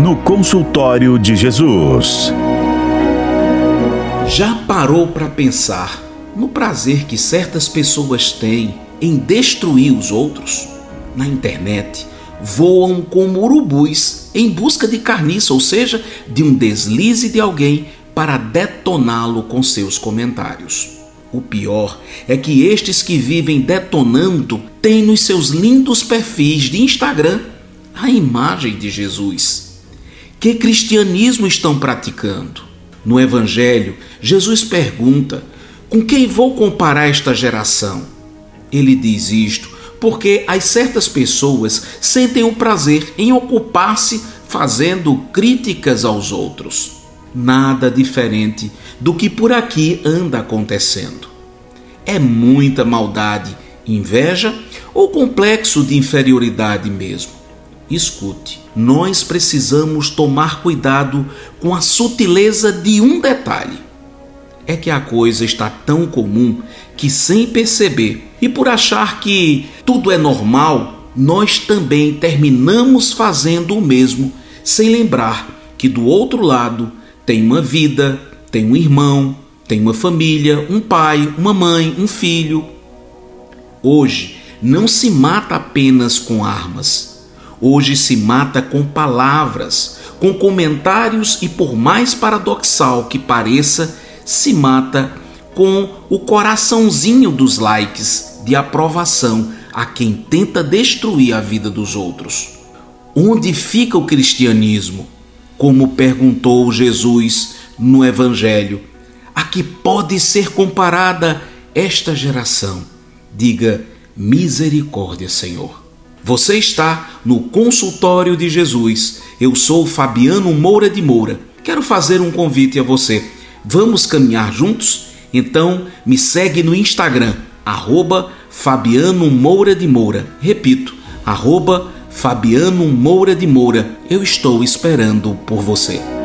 no consultório de Jesus. Já parou para pensar no prazer que certas pessoas têm em destruir os outros? Na internet, voam como urubus em busca de carniça, ou seja, de um deslize de alguém para detoná-lo com seus comentários. O pior é que estes que vivem detonando têm nos seus lindos perfis de Instagram a imagem de Jesus. Que cristianismo estão praticando? No Evangelho, Jesus pergunta: com quem vou comparar esta geração? Ele diz isto porque as certas pessoas sentem o prazer em ocupar-se fazendo críticas aos outros. Nada diferente do que por aqui anda acontecendo. É muita maldade, inveja ou complexo de inferioridade mesmo. Escute, nós precisamos tomar cuidado com a sutileza de um detalhe. É que a coisa está tão comum que, sem perceber e por achar que tudo é normal, nós também terminamos fazendo o mesmo, sem lembrar que do outro lado tem uma vida, tem um irmão, tem uma família, um pai, uma mãe, um filho. Hoje não se mata apenas com armas Hoje se mata com palavras, com comentários e, por mais paradoxal que pareça, se mata com o coraçãozinho dos likes de aprovação a quem tenta destruir a vida dos outros. Onde fica o cristianismo? Como perguntou Jesus no Evangelho, a que pode ser comparada esta geração? Diga misericórdia, Senhor. Você está no consultório de Jesus. Eu sou Fabiano Moura de Moura. Quero fazer um convite a você. Vamos caminhar juntos? Então me segue no Instagram, arroba Fabiano Moura de Moura. Repito, arroba Fabiano Moura de Moura. Eu estou esperando por você.